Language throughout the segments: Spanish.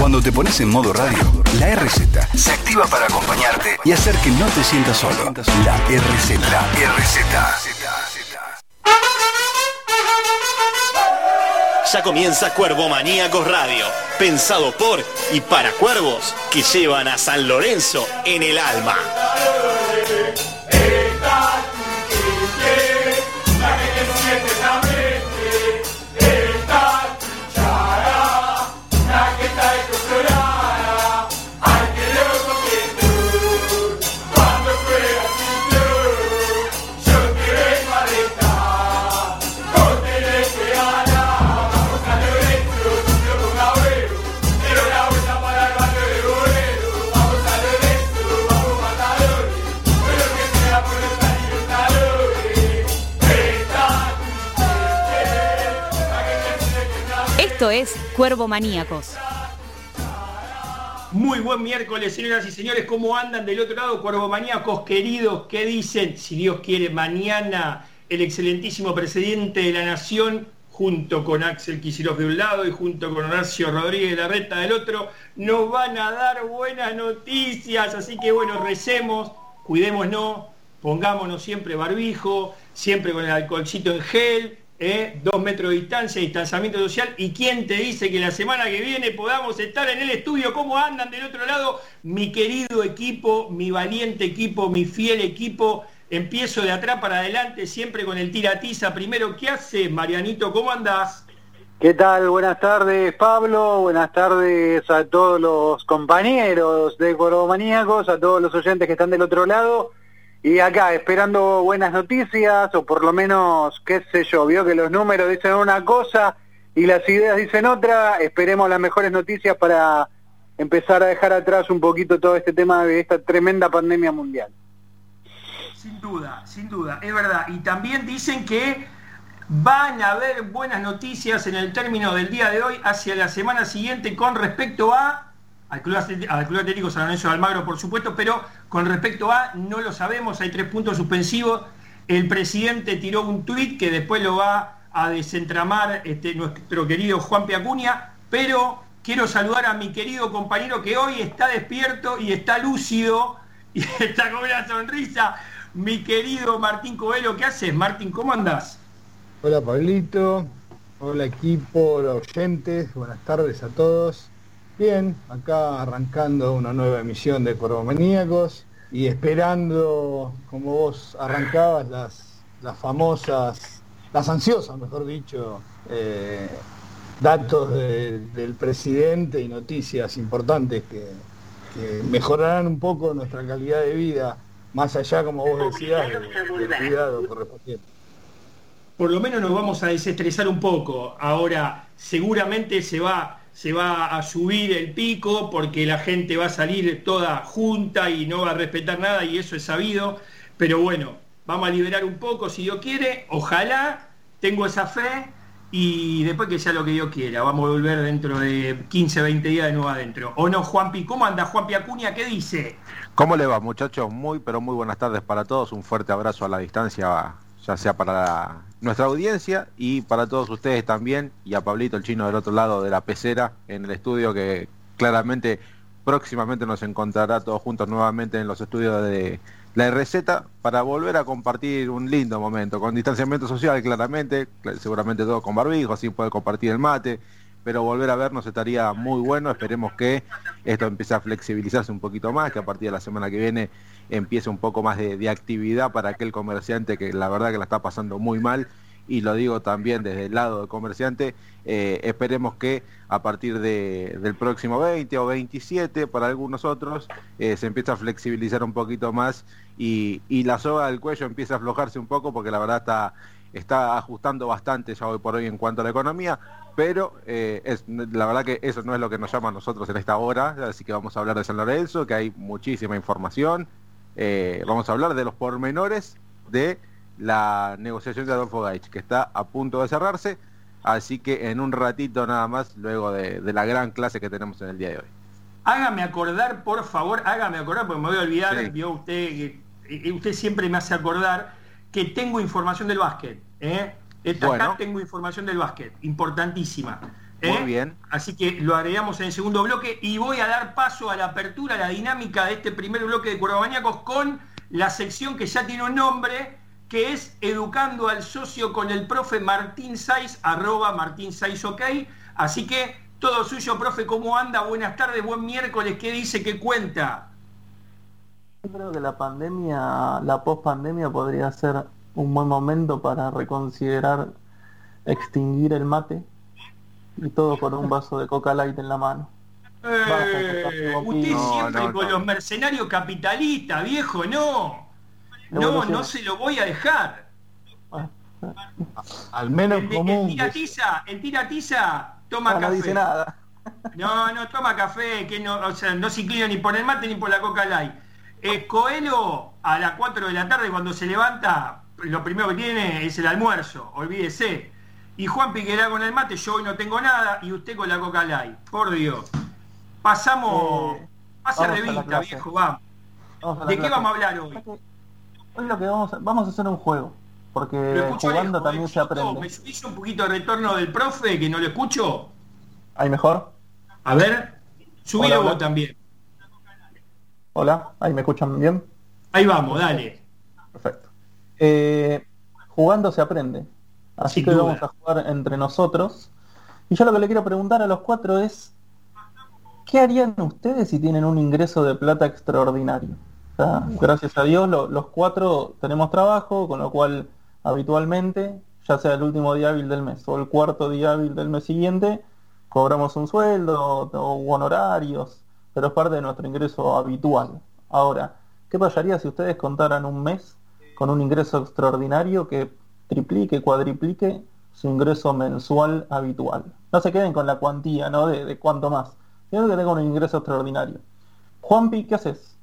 Cuando te pones en modo radio, la RZ se activa para acompañarte y hacer que no te sientas solo. La RZ. La RZ. Ya comienza Cuervo Maníacos Radio, pensado por y para cuervos que llevan a San Lorenzo en el alma. Cuervo Maníacos. Muy buen miércoles, señoras y señores. ¿Cómo andan del otro lado, Cuervo Maníacos queridos? ¿Qué dicen? Si Dios quiere, mañana el excelentísimo presidente de la Nación, junto con Axel Kicillof de un lado y junto con Horacio Rodríguez de la Reta del otro, nos van a dar buenas noticias. Así que bueno, recemos, cuidémonos, pongámonos siempre barbijo, siempre con el alcoholcito en gel ¿eh? dos metros de distancia, distanciamiento social. ¿Y quién te dice que la semana que viene podamos estar en el estudio? ¿Cómo andan del otro lado? Mi querido equipo, mi valiente equipo, mi fiel equipo. Empiezo de atrás para adelante, siempre con el tiratiza. Primero, ¿qué hace Marianito? ¿Cómo andás? ¿Qué tal? Buenas tardes, Pablo. Buenas tardes a todos los compañeros de Maníacos, a todos los oyentes que están del otro lado. Y acá, esperando buenas noticias, o por lo menos, qué sé yo, vio que los números dicen una cosa y las ideas dicen otra, esperemos las mejores noticias para empezar a dejar atrás un poquito todo este tema de esta tremenda pandemia mundial. Sin duda, sin duda, es verdad. Y también dicen que van a haber buenas noticias en el término del día de hoy hacia la semana siguiente con respecto a al Club, Atlético San Lorenzo de Almagro, por supuesto, pero con respecto a, no lo sabemos, hay tres puntos suspensivos. El presidente tiró un tuit que después lo va a desentramar este, nuestro querido Juan Piacuña, pero quiero saludar a mi querido compañero que hoy está despierto y está lúcido y está con una sonrisa, mi querido Martín Covelo. ¿Qué haces, Martín? ¿Cómo andás? Hola, Pablito. Hola, equipo, hola, oyentes. Buenas tardes a todos. Bien, acá arrancando una nueva emisión de Maníacos y esperando, como vos arrancabas, las, las famosas, las ansiosas, mejor dicho, eh, datos del presidente y noticias importantes que, mejorarán un poco nuestra calidad de vida, más allá, como vos decías, del, cuidado correspondiente. Por lo menos nos vamos a desestresar un poco. Ahora, seguramente se va se va a subir el pico porque la gente va a salir toda junta y no va a respetar nada y eso es sabido. Pero bueno, vamos a liberar un poco si Dios quiere, ojalá, tengo esa fe y después que sea lo que Dios quiera, vamos a volver dentro de 15, 20 días de nuevo adentro. ¿O no, Juanpi? ¿Cómo anda Juanpi Acuña? ¿Qué dice? ¿Cómo le va, muchachos? Muy, pero muy buenas tardes para todos. Un fuerte abrazo a la distancia, ya sea para nuestra audiencia y para todos ustedes también, y a Pablito el chino del otro lado de la pecera en el estudio que claramente próximamente nos encontrará todos juntos nuevamente en los estudios de la RZ para volver a compartir un lindo momento, con distanciamiento social claramente, seguramente todos con barbijo, así puede compartir el mate, pero volver a vernos estaría muy bueno, esperemos que esto empiece a flexibilizarse un poquito más, que a partir de la semana que viene empiece un poco más de, actividad para aquel comerciante que la verdad que la está pasando muy mal. Y lo digo también desde el lado del comerciante, eh, esperemos que a partir del próximo 20 o 27 para algunos otros eh, se empiece a flexibilizar un poquito más y, la soga del cuello empieza a aflojarse un poco porque la verdad está, está ajustando bastante ya hoy por hoy en cuanto a la economía, pero eh, es, la verdad que eso no es lo que nos llama a nosotros en esta hora, así que vamos a hablar de San Lorenzo, que hay muchísima información, eh, vamos a hablar de los pormenores de la negociación de Adolfo Gaich, que está a punto de cerrarse, así que en un ratito nada más, luego de, la gran clase que tenemos en el día de hoy. Hágame acordar, por favor, hágame acordar, porque me voy a olvidar, vio usted, eh, usted siempre me hace acordar que tengo información del básquet. ¿eh? acá tengo información del básquet, importantísima. ¿Eh? Muy bien. Así que lo agregamos en el segundo bloque y voy a dar paso a la apertura, a la dinámica de este primer bloque de Cuervamaníacos con la sección que ya tiene un nombre, que es Educando al Socio con el profe Martín Saiz, arroba Martín Saiz OK. Así que todo suyo, profe, ¿cómo anda? Buenas tardes, buen miércoles, ¿qué dice, qué cuenta? Yo creo que la pandemia, la post-pandemia podría ser un buen momento para reconsiderar extinguir el mate y todo con un vaso de coca light en la mano. Eh, usted No, siempre no, con no. los mercenarios capitalistas, viejo, no. No, no se lo voy a dejar. Al menos El, el común. tira tiza, el tira tiza, toma No, no café. dice nada. No, no toma café, que no, o sea, no se inclina ni por el mate ni por la coca light. Eh, Coelho a las 4 de la tarde cuando se levanta, lo primero que tiene es el almuerzo, olvídese. Y Juan Piquerá con el mate, yo hoy no tengo nada, y usted con la coca light. Por Dios. Pasamos, Eh, pase revista, viejo, vamos. ¿De qué clase. vamos a hablar hoy? Hoy lo que vamos a, vamos a hacer un juego, porque jugando lejos, también se aprende. ¿Me subís un poquito de retorno del profe que no lo escucho? ¿Ahí mejor? A ver, subilo vos también. Hola, ¿ahí me escuchan bien? Ahí vamos, dale. Perfecto. Eh, jugando se aprende. Así Sin que duda. vamos a jugar entre nosotros. Y yo lo que le quiero preguntar a los cuatro es, ¿qué harían ustedes si tienen un ingreso de plata extraordinario? O sea, gracias a Dios lo- los cuatro tenemos trabajo, con lo cual habitualmente, ya sea el último día hábil del mes o el cuarto día hábil del mes siguiente, cobramos un sueldo o honorarios, pero es parte de nuestro ingreso habitual. Ahora, ¿qué pasaría si ustedes contaran un mes con un ingreso extraordinario que triplique, cuadriplique su ingreso mensual habitual? No se queden con la cuantía, ¿no? De, de cuánto más, sino que tengan un ingreso extraordinario. Juanpi, ¿qué haces?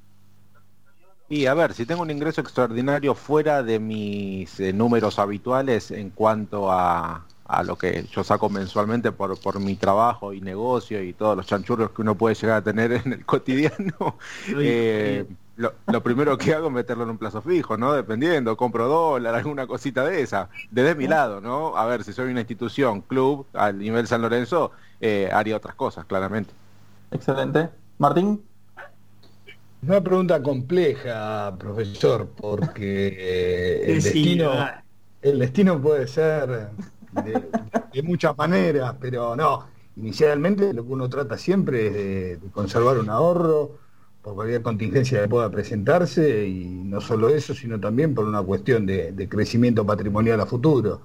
Y a ver, si tengo un ingreso extraordinario fuera de mis eh, números habituales en cuanto a, a lo que yo saco mensualmente por, por mi trabajo y negocio y todos los chanchurros que uno puede llegar a tener en el cotidiano, eh, lo, lo primero que hago es meterlo en un plazo fijo, ¿no? Dependiendo, compro dólar, alguna cosita de esa. Desde mi lado, ¿no? A ver, si soy una institución, club, al nivel San Lorenzo, eh, haría otras cosas, claramente. Excelente. Martín, Una pregunta compleja, profesor, porque eh, el Sí, destino, el destino puede ser de, de muchas maneras, pero no. Inicialmente lo que uno trata siempre es de, de conservar un ahorro por cualquier contingencia que pueda presentarse y no solo eso, sino también por una cuestión de, de crecimiento patrimonial a futuro.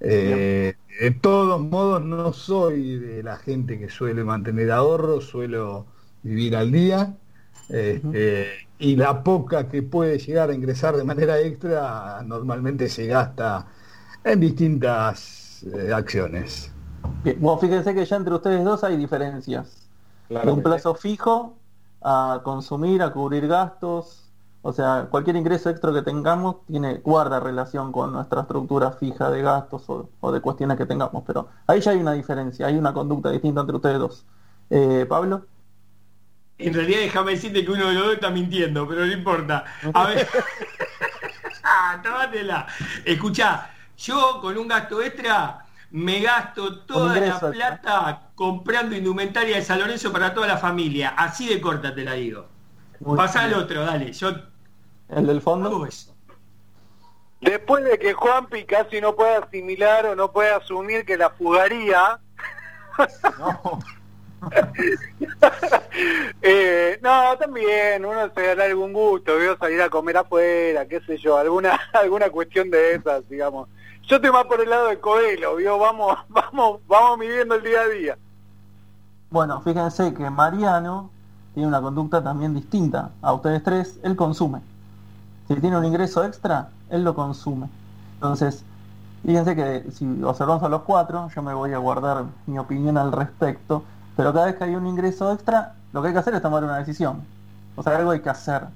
Eh, de todos modos, no soy de la gente que suele mantener ahorros, suelo vivir al día. Este, y la poca que puede llegar a ingresar de manera extra normalmente se gasta en distintas eh, acciones. Bien, Bueno, fíjense que ya entre ustedes dos hay diferencias. De un plazo fijo a consumir, a cubrir gastos. O sea, cualquier ingreso extra que tengamos tiene guarda relación con nuestra estructura fija de gastos o, o de cuestiones que tengamos. Pero ahí ya hay una diferencia, hay una conducta distinta entre ustedes dos. Eh, Pablo, En realidad déjame decirte que uno de los dos está mintiendo, pero no importa. A ver. Ah, Tómatela. Escuchá, yo con un gasto extra me gasto toda la plata comprando indumentaria de San Lorenzo para toda la familia. Así de corta te la digo. Muy Pasá al otro, dale. Yo el del fondo. eso. Después de que Juanpi casi no puede asimilar o no puede asumir que la fugaría, No. eh, no, también uno se da algún gusto, veo salir a comer afuera, qué sé yo, alguna alguna cuestión de esas, digamos. Yo estoy más por el lado de Coelho, vio, vamos, vamos, vamos midiendo el día a día. Bueno, fíjense que Mariano tiene una conducta también distinta a ustedes tres. Él consume. Si tiene un ingreso extra, él lo consume. Entonces, fíjense que si observamos a los cuatro, yo me voy a guardar mi opinión al respecto, pero cada vez que hay un ingreso extra, lo que hay que hacer es tomar una decisión. O sea, algo hay que hacer.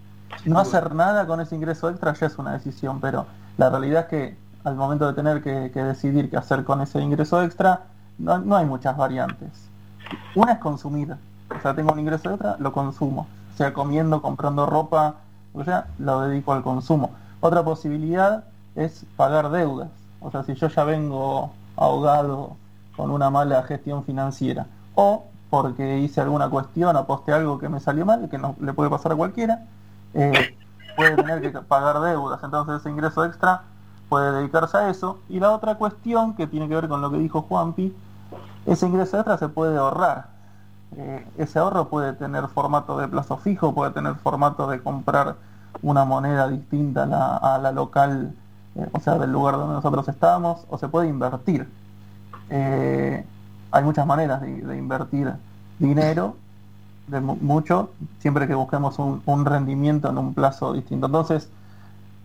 No hacer nada con ese ingreso extra ya es una decisión, pero la realidad es que al momento de tener que, que decidir qué hacer con ese ingreso extra, no, no hay muchas variantes. Una es consumir. O sea, tengo un ingreso extra, lo consumo. O sea, comiendo, comprando ropa, o sea, lo dedico al consumo. Otra posibilidad es pagar deudas. O sea, si yo ya vengo ahogado con una mala gestión financiera. O porque hice alguna cuestión, aposté algo que me salió mal, que no le puede pasar a cualquiera, eh, puede tener que pagar deudas. Entonces ese ingreso extra puede dedicarse a eso. Y la otra cuestión que tiene que ver con lo que dijo Juanpi, ese ingreso extra se puede ahorrar. Eh, ese ahorro puede tener formato de plazo fijo, puede tener formato de comprar una moneda distinta a la, local, eh, o sea, del lugar donde nosotros estamos, o se puede invertir. Eh, hay muchas maneras de, invertir dinero, de mucho, siempre que busquemos un, un rendimiento en un plazo distinto. Entonces,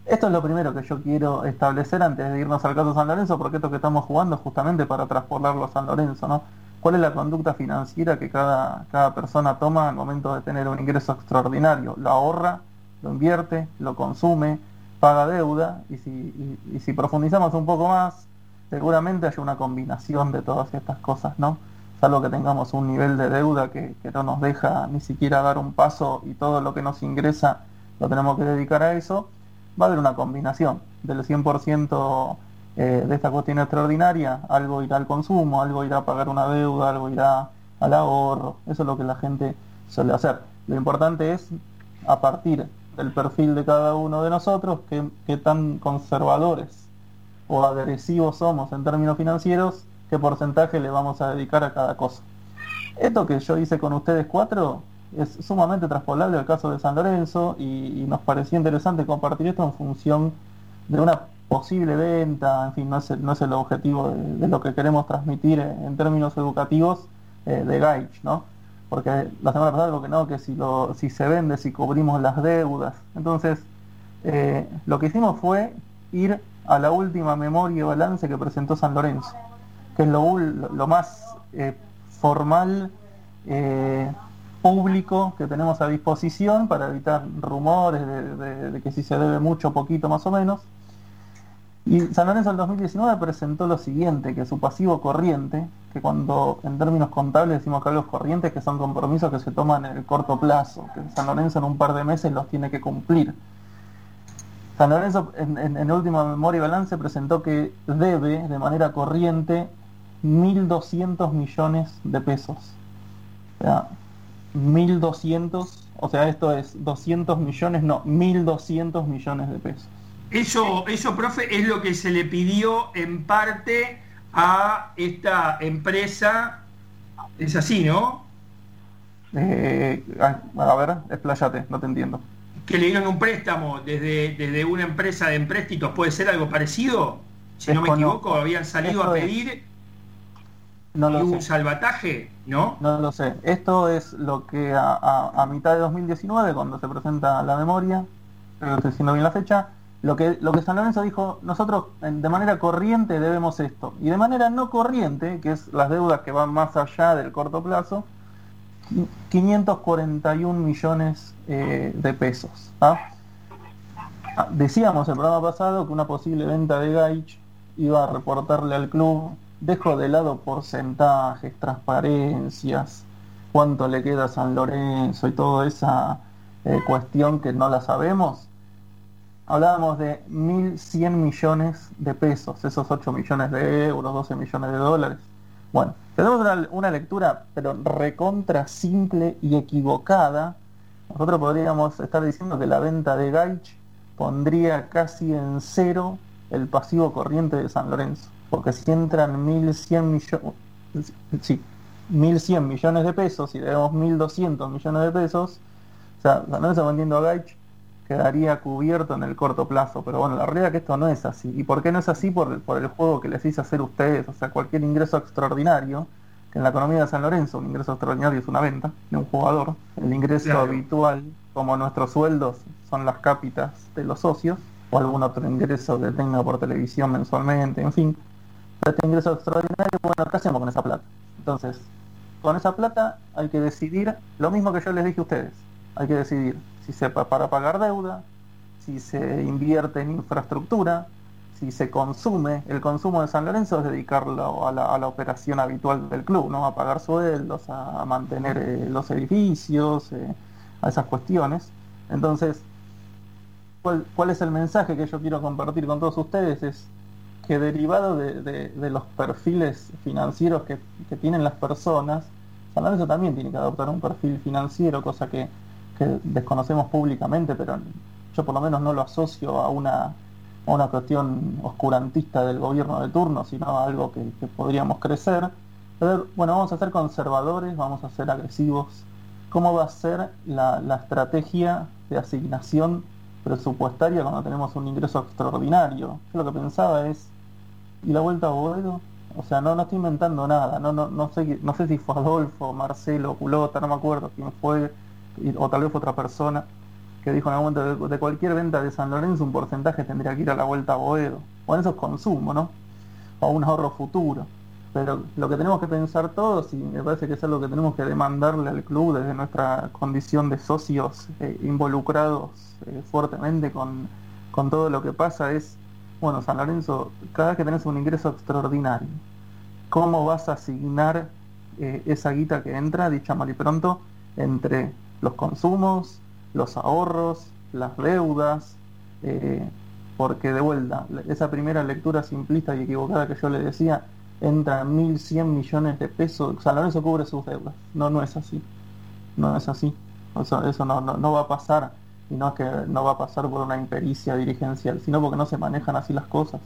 esto es lo primero que yo quiero establecer antes de irnos al caso San Lorenzo, porque esto que estamos jugando justamente para traspolarlo a San Lorenzo, ¿no? ¿Cuál es la conducta financiera que cada, cada persona toma al momento de tener un ingreso extraordinario? Lo ahorra, lo invierte, lo consume, paga deuda, y si, y, si profundizamos un poco más, seguramente hay una combinación de todas estas cosas, ¿no? Salvo que tengamos un nivel de deuda que, que no nos deja ni siquiera dar un paso y todo lo que nos ingresa lo tenemos que dedicar a eso va a haber una combinación del 100% eh, de esta cuestión extraordinaria, algo irá al consumo, algo irá a pagar una deuda, algo irá al ahorro, eso es lo que la gente suele hacer. Lo importante es, a partir del perfil de cada uno de nosotros, qué, tan conservadores o agresivos somos en términos financieros, qué porcentaje le vamos a dedicar a cada cosa. Esto que yo hice con ustedes cuatro es sumamente traspolable al caso de San Lorenzo y, nos pareció interesante compartir esto en función de una posible venta, en fin, no es, no es el objetivo de, lo que queremos transmitir en, términos educativos eh, de Gaich, ¿no? Porque la semana pasada lo que no, que si, lo, si se vende, si cubrimos las deudas. Entonces, eh, lo que hicimos fue ir a la última memoria y balance que presentó San Lorenzo, que es lo, lo, más eh, formal público que tenemos a disposición para evitar rumores de, que si se debe mucho, poquito más o menos. Y San Lorenzo del 2019 presentó lo siguiente, que su pasivo corriente, que cuando en términos contables decimos que los corrientes, que son compromisos que se toman en el corto plazo, que San Lorenzo en un par de meses los tiene que cumplir. San Lorenzo en, en, última memoria y balance presentó que debe de manera corriente 1.200 millones de pesos. 1.200, o sea, esto es 200 millones, no, 1.200 millones de pesos. Eso, eso, profe, es lo que se le pidió en parte a esta empresa. Es así, ¿no? Eh, a ver, expláyate, no te entiendo. Que le dieron un préstamo desde, desde una empresa de empréstitos, ¿puede ser algo parecido? Si no me equivoco, habían salido a pedir no lo un salvataje, ¿no? No lo sé. Esto es lo que a, mitad de 2019, cuando se presenta la memoria, pero estoy diciendo bien la fecha, lo que, lo que San Lorenzo dijo, nosotros de manera corriente debemos esto. Y de manera no corriente, que es las deudas que van más allá del corto plazo, 541 millones eh, de pesos. ¿ah? Ah, decíamos el programa pasado que una posible venta de Gaich iba a reportarle al club dejo de lado porcentajes, transparencias, cuánto le queda a San Lorenzo y toda esa eh, cuestión que no la sabemos. Hablábamos de 1.100 millones de pesos, esos 8 millones de euros, 12 millones de dólares. Bueno, tenemos una, una lectura, pero recontra simple y equivocada. Nosotros podríamos estar diciendo que la venta de Gaich pondría casi en cero el pasivo corriente de San Lorenzo porque si entran 1.100 millones, sí, 1.100 millones de pesos y debemos 1.200 millones de pesos, o sea, no está vendiendo a Gaich, quedaría cubierto en el corto plazo. Pero bueno, la realidad es que esto no es así. ¿Y por qué no es así? Por, por el juego que les hice hacer ustedes. O sea, cualquier ingreso extraordinario, que en la economía de San Lorenzo un ingreso extraordinario es una venta de un jugador. El ingreso habitual, como nuestros sueldos, son las cápitas de los socios, o algún otro ingreso que tenga por televisión mensualmente, en fin este ingreso extraordinario, bueno, ¿qué hacemos con esa plata? Entonces, con esa plata hay que decidir lo mismo que yo les dije a ustedes. Hay que decidir si se para pagar deuda, si se invierte en infraestructura, si se consume. El consumo de San Lorenzo es dedicarlo a la, operación habitual del club, ¿no? A pagar sueldos, a mantener eh, los edificios, eh, a esas cuestiones. Entonces, ¿cuál, ¿cuál es el mensaje que yo quiero compartir con todos ustedes? Es que derivado de, de- los perfiles financieros que, que tienen las personas, San Lorenzo también tiene que adoptar un perfil financiero, cosa que, que desconocemos públicamente, pero yo por lo menos no lo asocio a una, una cuestión oscurantista del gobierno de turno, sino a algo que, que podríamos crecer. Pero bueno, vamos a ser conservadores, vamos a ser agresivos. ¿Cómo va a ser la, la estrategia de asignación presupuestaria cuando tenemos un ingreso extraordinario? Yo lo que pensaba es, ¿y la vuelta a Boedo? O sea, no, no estoy inventando nada, no, no, no, sé, no sé si fue Adolfo, Marcelo, Culota, no me acuerdo quién fue, o tal vez fue otra persona, que dijo en algún momento de, cualquier venta de San Lorenzo un porcentaje tendría que ir a la vuelta a Boedo. Bueno, eso es consumo, ¿no? O un ahorro futuro. Pero lo que tenemos que pensar todos, y me parece que es algo que tenemos que demandarle al club desde nuestra condición de socios eh, involucrados eh, fuertemente con, con todo lo que pasa, es, bueno, San Lorenzo, cada vez que tenés un ingreso extraordinario, ¿cómo vas a asignar eh, esa guita que entra, dicha mal y pronto, entre los consumos, los ahorros, las deudas? eh, porque de vuelta, esa primera lectura simplista y equivocada que yo le decía, entra 1.100 millones de pesos, San Lorenzo cubre sus deudas. No, no es así. No es así. Eso, eso no, no, no va a pasar. Y no es que no va a pasar por una impericia dirigencial, sino porque no se manejan así las cosas.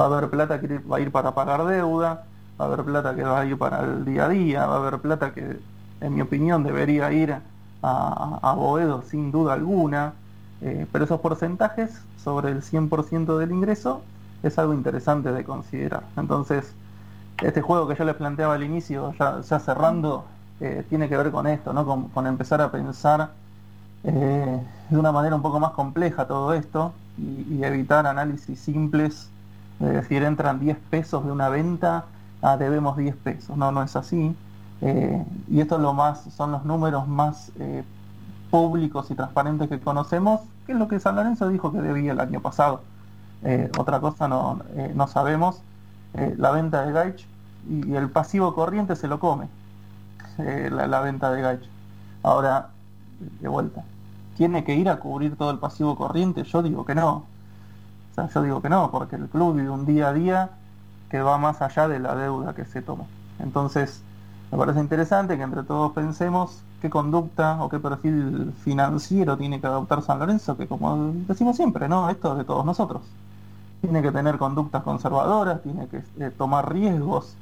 Va a haber plata que va a ir para pagar deuda, va a haber plata que va a ir para el día a día, va a haber plata que, en mi opinión, debería ir a, a Boedo sin duda alguna. Eh, pero esos porcentajes sobre el 100% del ingreso es algo interesante de considerar. Entonces, este juego que yo les planteaba al inicio, ya, cerrando, eh, tiene que ver con esto, ¿no? con, con empezar a pensar eh, de una manera un poco más compleja todo esto y, evitar análisis simples de decir entran 10 pesos de una venta, ah, debemos 10 pesos. No, no es así. Eh, y esto es lo más, son los números más eh, públicos y transparentes que conocemos, que es lo que San Lorenzo dijo que debía el año pasado. Eh, otra cosa no, eh, no sabemos. La venta de Gaich y, el pasivo corriente se lo come, la, la venta de Gaich. Ahora, de vuelta, ¿tiene que ir a cubrir todo el pasivo corriente? Yo digo que no. O sea, yo digo que no, porque el club vive un día a día que va más allá de la deuda que se toma. Entonces, me parece interesante que entre todos pensemos qué conducta o qué perfil financiero tiene que adoptar San Lorenzo, que como decimos siempre, ¿no? Esto es de todos nosotros. Tiene que tener conductas conservadoras, tiene que eh, tomar riesgos.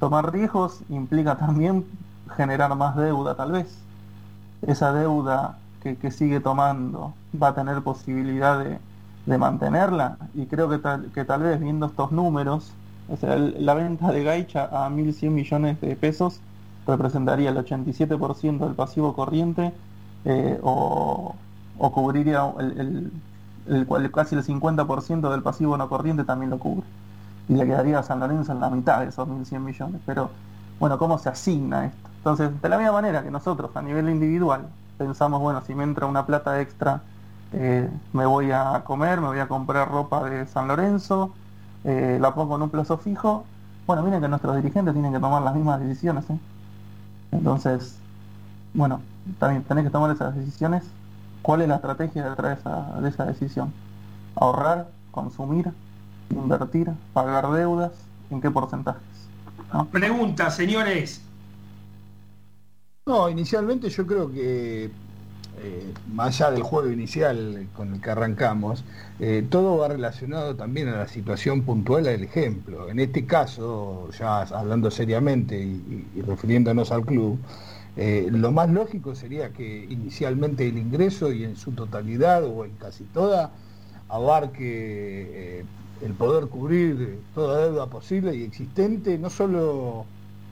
Tomar riesgos implica también generar más deuda, tal vez. Esa deuda que, sigue tomando va a tener posibilidad de, mantenerla y creo que tal, que tal vez viendo estos números, la venta de Gaicha a 1.100 millones de pesos representaría el 87% del pasivo corriente eh, o, cubriría el, el- el casi el 50% del pasivo no corriente también lo cubre. Y le quedaría a San Lorenzo en la mitad de esos 1.100 millones. Pero bueno, ¿cómo se asigna esto? Entonces, de la misma manera que nosotros a nivel individual pensamos, bueno, si me entra una plata extra, eh, me voy a comer, me voy a comprar ropa de San Lorenzo, eh, la pongo en un plazo fijo. Bueno, miren que nuestros dirigentes tienen que tomar las mismas decisiones. ¿eh? Entonces, bueno, también tenés que tomar esas decisiones. ¿Cuál es la estrategia detrás de esa, de esa decisión? Ahorrar, consumir, invertir, pagar deudas, ¿en qué porcentajes? Pregunta, señores. No, inicialmente yo creo que, eh, más allá del juego inicial con el que arrancamos, eh, todo va relacionado también a la situación puntual del ejemplo. En este caso, ya hablando seriamente y, refiriéndonos al club, eh, lo más lógico sería que inicialmente el ingreso y en su totalidad o en casi toda abarque el poder cubrir toda deuda posible y existente, no solo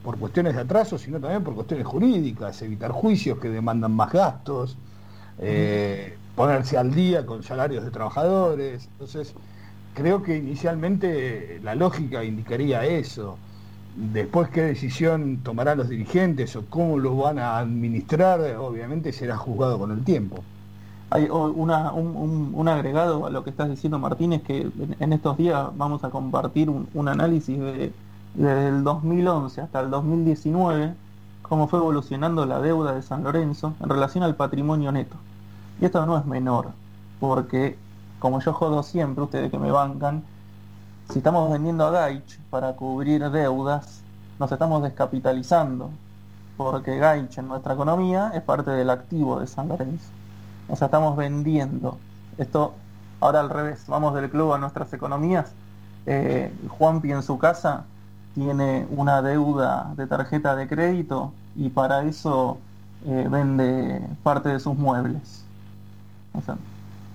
por cuestiones de atraso, sino también por cuestiones jurídicas, evitar juicios que demandan más gastos, eh, ponerse al día con salarios de trabajadores. Entonces, creo que inicialmente la lógica indicaría eso. Después qué decisión tomarán los dirigentes o cómo lo van a administrar, obviamente será juzgado con el tiempo. Hay un, agregado a lo que estás diciendo, Martín, es que en, estos días vamos a compartir un análisis de, desde el 2011 hasta el 2019, cómo fue evolucionando la deuda de San Lorenzo en relación al patrimonio neto. Y esto no es menor, porque como yo jodo siempre, ustedes que me bancan, si estamos vendiendo a Gaich para cubrir deudas, nos estamos descapitalizando, porque Gaich en nuestra economía es parte del activo de San Lorenzo. O sea, estamos vendiendo. Esto ahora al revés, vamos del club a nuestras economías. Eh, Juanpi en su casa tiene una deuda de tarjeta de crédito y para eso eh, vende parte de sus muebles. O sea,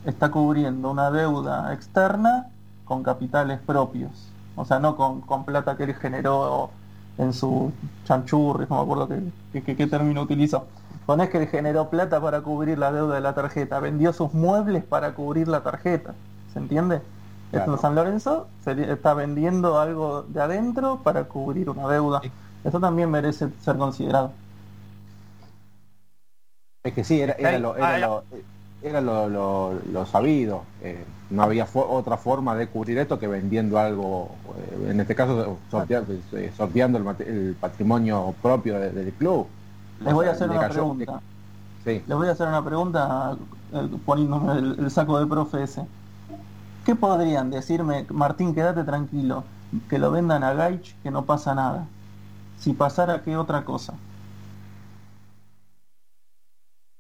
está cubriendo una deuda externa con capitales propios. O sea, no con, con plata que él generó en su chanchurri, no me acuerdo qué, qué, qué término utilizó. Ponés que él generó plata para cubrir la deuda de la tarjeta, vendió sus muebles para cubrir la tarjeta. ¿Se entiende? Claro. San Lorenzo está vendiendo algo de adentro para cubrir una deuda. Eso también merece ser considerado. Es que sí, era, era, lo, era, lo, era lo, lo, lo sabido. Eh, no había fo otra forma de cubrir esto que vendiendo algo, eh, en este caso sorteando, eh, sorteando el, el, patrimonio propio de, del club. Les voy a hacer una pregunta. Sí. Les voy a hacer una pregunta poniéndome el, el, saco de profe ese. ¿Qué podrían decirme, Martín, quédate tranquilo, que lo vendan a Gaich, que no pasa nada? Si pasara, ¿qué otra cosa?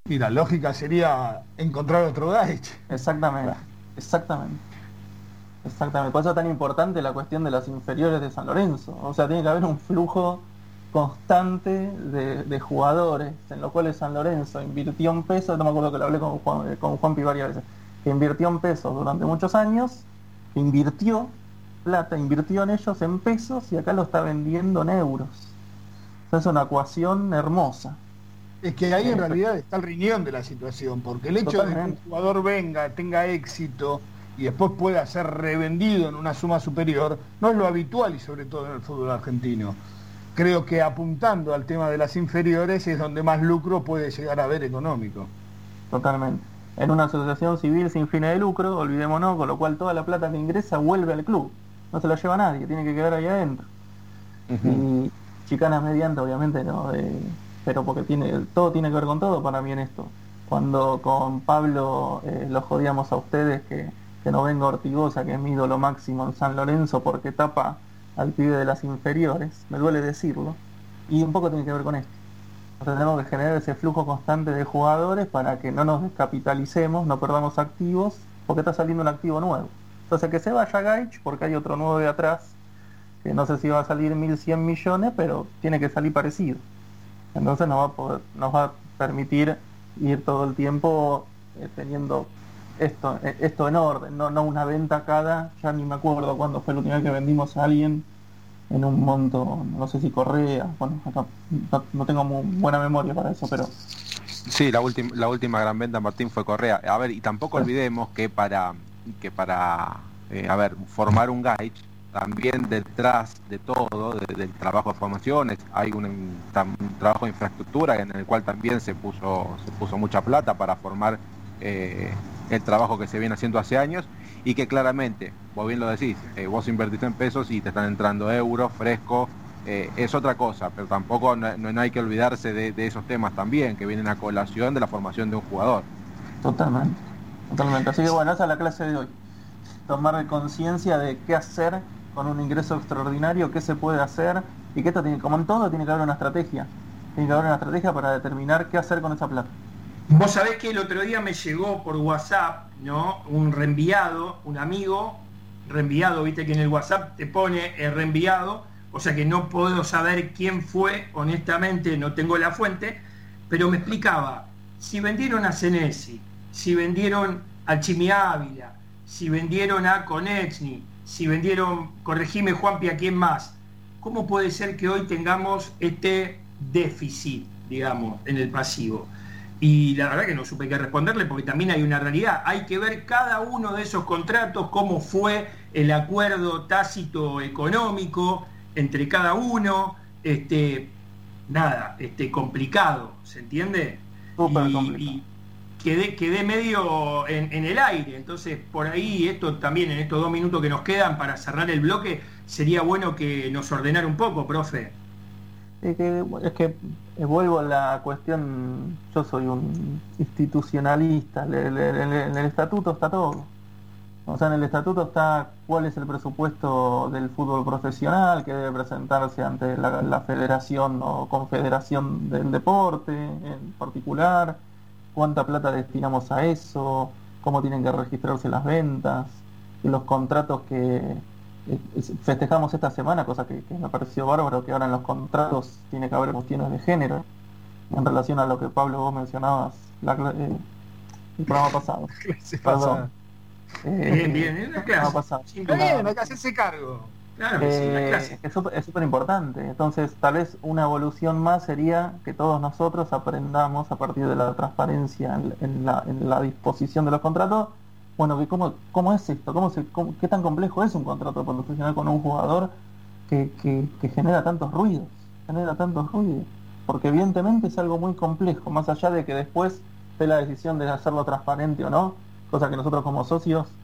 Y la lógica sería encontrar otro Gaich. Exactamente, exactamente. Exactamente. Por eso es tan importante la cuestión de las inferiores de San Lorenzo. O sea, tiene que haber un flujo constante de, de jugadores, en lo cual San Lorenzo invirtió en pesos, no me acuerdo que lo hablé con Juan, con Juanpi varias veces, que invirtió en pesos durante muchos años, invirtió plata, invirtió en ellos en pesos y acá lo está vendiendo en euros. es una ecuación hermosa. Es que ahí en realidad está el riñón de la situación, porque el hecho Totalmente. de que un jugador venga, tenga éxito y después pueda ser revendido en una suma superior, no es lo habitual y sobre todo en el fútbol argentino. Creo que apuntando al tema de las inferiores es donde más lucro puede llegar a haber económico. Totalmente. En una asociación civil sin fines de lucro, olvidémonos, con lo cual toda la plata que ingresa vuelve al club. No se la lleva nadie, tiene que quedar ahí adentro. Uh -huh. Y chicanas mediante, obviamente, no. Eh, pero porque tiene todo tiene que ver con todo para mí en esto. Cuando con Pablo eh, los jodíamos a ustedes que, que no venga Ortigosa, que es mi ídolo máximo en San Lorenzo porque tapa al pibe de las inferiores, me duele decirlo, y un poco tiene que ver con esto. Tenemos que generar ese flujo constante de jugadores para que no nos descapitalicemos, no perdamos activos, porque está saliendo un activo nuevo. Entonces que se vaya Gaich, porque hay otro nuevo de atrás, que no sé si va a salir 1.100 millones, pero tiene que salir parecido. Entonces nos va a, poder, nos va a permitir ir todo el tiempo eh, teniendo esto, eh, esto en orden, no, no una venta cada, ya ni me acuerdo cuándo fue la última vez que vendimos a alguien en un monto, no sé si Correa, bueno, acá no, no tengo muy buena memoria para eso, pero... Sí, la, última la última gran venta, Martín, fue Correa. A ver, y tampoco olvidemos que para, que para eh, a ver, formar un Gaich, también detrás de todo, de, del trabajo de formaciones, hay un, un, trabajo de infraestructura en el cual también se puso, se puso mucha plata para formar eh, el trabajo que se viene haciendo hace años y que claramente, vos bien lo decís, eh, vos invertiste en pesos y te están entrando euros, fresco, eh, es otra cosa, pero tampoco no, hay que olvidarse de, esos temas también que vienen a colación de la formación de un jugador. Totalmente, totalmente. Así que bueno, esa es la clase de hoy. Tomar conciencia de qué hacer con un ingreso extraordinario, qué se puede hacer y que esto tiene, como en todo, tiene que haber una estrategia. Tiene que haber una estrategia para determinar qué hacer con esa plata. Vos sabés que el otro día me llegó por WhatsApp, ¿no? Un reenviado, un amigo, reenviado, viste que en el WhatsApp te pone el reenviado, o sea que no puedo saber quién fue, honestamente no tengo la fuente, pero me explicaba, si vendieron a Senesi, si vendieron a Chimi Ávila, si vendieron a Conexni, si vendieron, corregime Juanpi, a quién más, ¿cómo puede ser que hoy tengamos este déficit, digamos, en el pasivo? Y la verdad que no supe qué responderle porque también hay una realidad. Hay que ver cada uno de esos contratos, cómo fue el acuerdo tácito económico entre cada uno. Este, nada, este, complicado, ¿se entiende? Y, y, quedé, quedé medio en, en, el aire. Entonces, por ahí, esto también en estos dos minutos que nos quedan para cerrar el bloque, sería bueno que nos ordenara un poco, profe. Es que, es que vuelvo a la cuestión, yo soy un institucionalista, en el, el, estatuto está todo. O sea, en el estatuto está cuál es el presupuesto del fútbol profesional que debe presentarse ante la, federación o confederación del deporte en particular, cuánta plata destinamos a eso, cómo tienen que registrarse las ventas, los contratos que eh, festejamos esta semana, cosa que, me pareció bárbaro, que ahora en los contratos tiene que haber cuestiones de género, en relación a lo que Pablo vos mencionabas eh, el programa pasado. Perdón. Eh, bien, bien, en la clase. Pasado. bien, hay que hacerse cargo. Claro, eh, es súper importante. Entonces, tal vez una evolución más sería que todos nosotros aprendamos a partir de la transparencia en, la, en la, disposición de los contratos. Bueno, cómo, cómo es esto, ¿Cómo se, qué tan complejo es un contrato profesional con un jugador que, que, que genera tantos ruidos, genera tantos ruidos. Porque evidentemente es algo muy complejo, más allá de que después esté la decisión de hacerlo transparente o no, cosa que nosotros como socios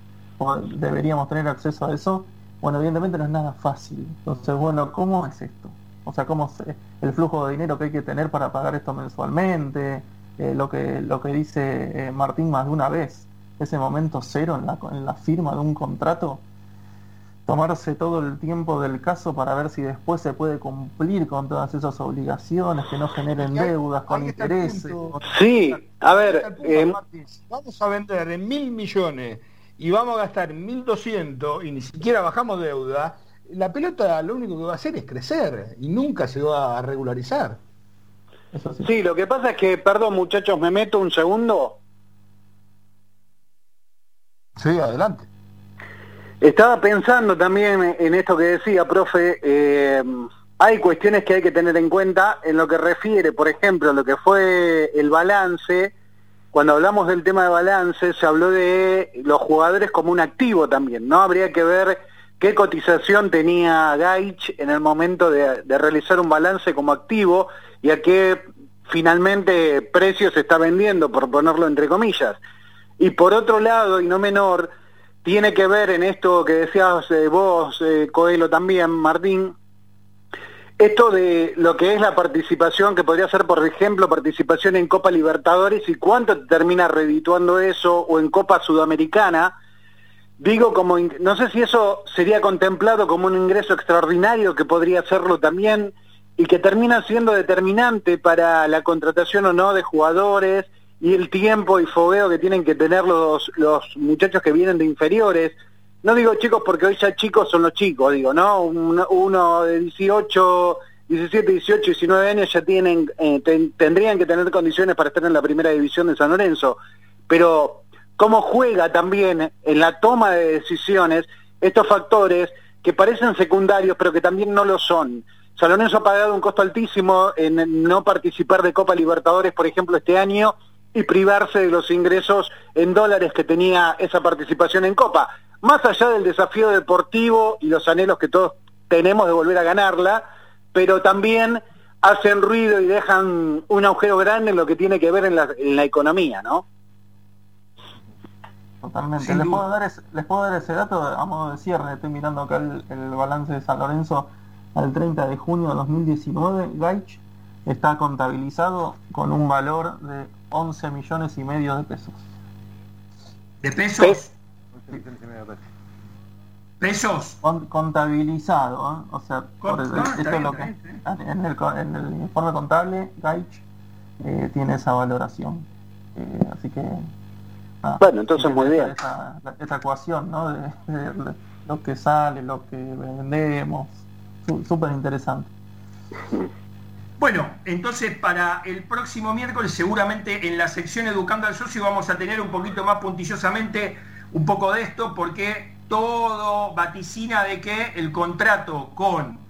deberíamos tener acceso a eso, bueno, evidentemente no es nada fácil. Entonces, bueno, ¿cómo es esto? O sea, ¿cómo es el flujo de dinero que hay que tener para pagar esto mensualmente? Eh, lo, que, lo que dice eh, Martín más de una vez, ese momento cero en la, en la firma de un contrato, tomarse todo el tiempo del caso para ver si después se puede cumplir con todas esas obligaciones, que no generen deudas con intereses. Sí, a ver, eh, vamos a vender en mil millones y vamos a gastar 1.200 y ni siquiera bajamos deuda, la pelota lo único que va a hacer es crecer y nunca se va a regularizar. sí. lo que pasa es que, perdón muchachos, me meto un segundo. Sí, adelante. Estaba pensando también en esto que decía, profe, eh, hay cuestiones que hay que tener en cuenta en lo que refiere, por ejemplo, lo que fue el balance. Cuando hablamos del tema de balance, se habló de los jugadores como un activo también, ¿no? Habría que ver qué cotización tenía Gaich en el momento de realizar un balance como activo y a qué finalmente precio se está vendiendo, por ponerlo entre comillas. Y por otro lado, y no menor, tiene que ver en esto que decías eh, vos, eh, Coelho también, Martín, esto de lo que es la participación, que podría ser, por ejemplo, participación en Copa Libertadores y cuánto termina redituando eso, o en Copa Sudamericana. Digo, como, no sé si eso sería contemplado como un ingreso extraordinario que podría serlo también y que termina siendo determinante para la contratación o no de jugadores y el tiempo y fogueo que tienen que tener los, los muchachos que vienen de inferiores. No digo chicos porque hoy ya chicos son los chicos, digo, ¿no? Uno, de 18, 17, 18, 19 años ya tienen, eh, tendrían que tener condiciones para estar en la primera división de San Lorenzo. Pero cómo juega también en la toma de decisiones estos factores que parecen secundarios pero que también no lo son. San Lorenzo ha pagado un costo altísimo en no participar de Copa Libertadores, por ejemplo, este año, y privarse de los ingresos en dólares que tenía esa participación en Copa. Más allá del desafío deportivo y los anhelos que todos tenemos de volver a ganarla, pero también hacen ruido y dejan un agujero grande en lo que tiene que ver en la, en la economía, ¿no? Totalmente. ¿Les puedo, dar ese, les puedo, dar ese, dato a modo de cierre. Estoy mirando acá el, el balance de San Lorenzo al 30 de junio de 2019. Gaich está contabilizado con un valor de 11 millones y medio de pesos. ¿De pesos? ¿Pesos? contabilizado, ¿eh? o sea, en, el, informe contable, Gaich eh, tiene esa valoración. Eh, así que... bueno, entonces muy bien. Esa, ecuación, ¿no? De, lo que sale, lo que vendemos. Súper interesante. Bueno, entonces para el próximo miércoles seguramente en la sección Educando al Socio vamos a tener un poquito más puntillosamente un poco de esto porque todo vaticina de que el contrato con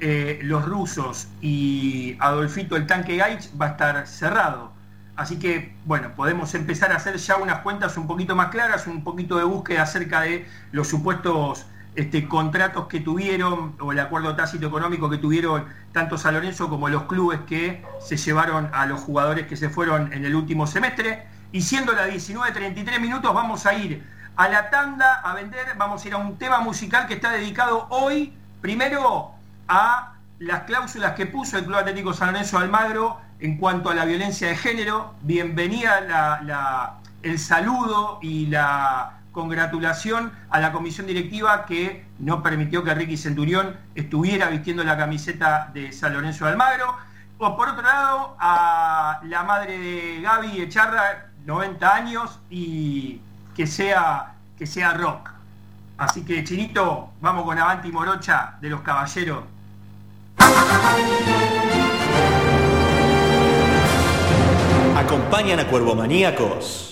eh, los rusos y Adolfito el tanque Gaich va a estar cerrado. Así que, bueno, podemos empezar a hacer ya unas cuentas un poquito más claras, un poquito de búsqueda acerca de los supuestos este, contratos que tuvieron, o el acuerdo tácito económico que tuvieron tanto San Lorenzo como los clubes que se llevaron a los jugadores que se fueron en el último semestre. Y siendo las 19.33 minutos, vamos a ir a la tanda a vender, vamos a ir a un tema musical que está dedicado hoy, primero, a las cláusulas que puso el Club Atlético San Lorenzo Almagro en cuanto a la violencia de género. Bienvenida el saludo y la congratulación a la comisión directiva que no permitió que Ricky Centurión estuviera vistiendo la camiseta de San Lorenzo de Almagro. O por otro lado, a la madre de Gaby Echarra, 90 años, y que sea, que sea rock. Así que, Chinito, vamos con Avanti Morocha de los Caballeros. Acompañan a Cuervo Maníacos.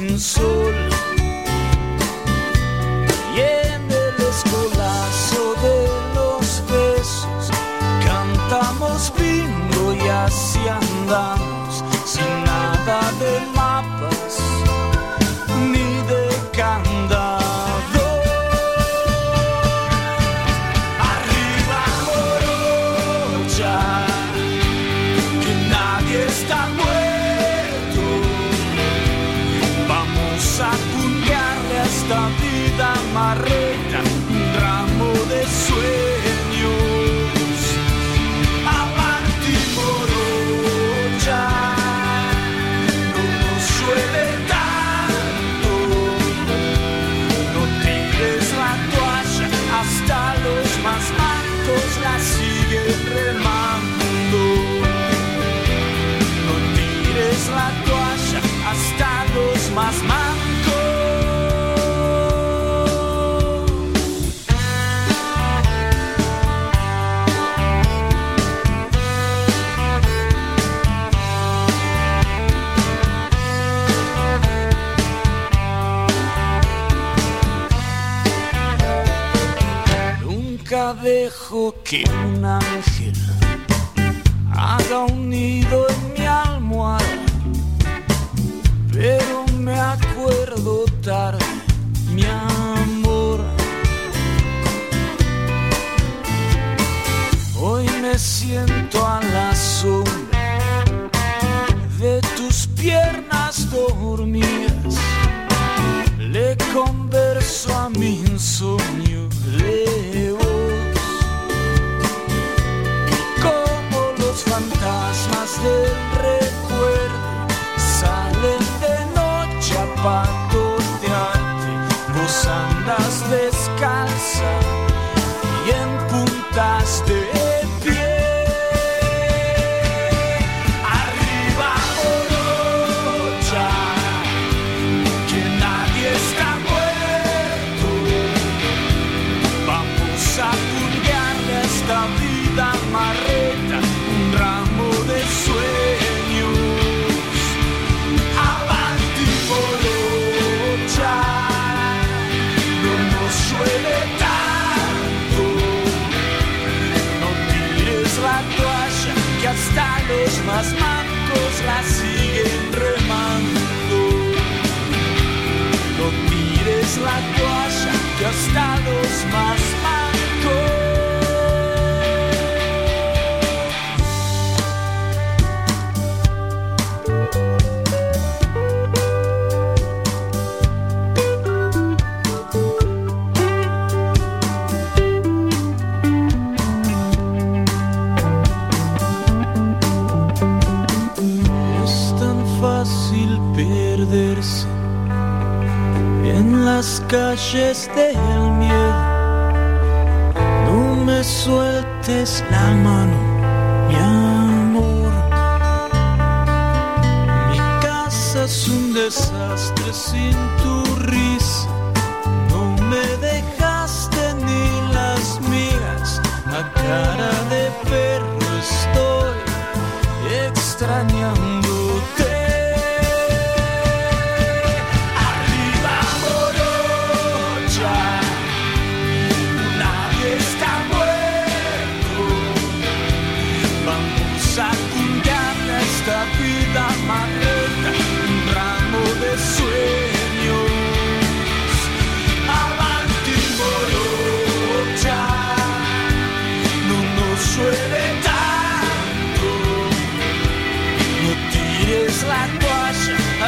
sin sol. Y en el escolazo de los besos cantamos bingo y así andamos sin nada de mapas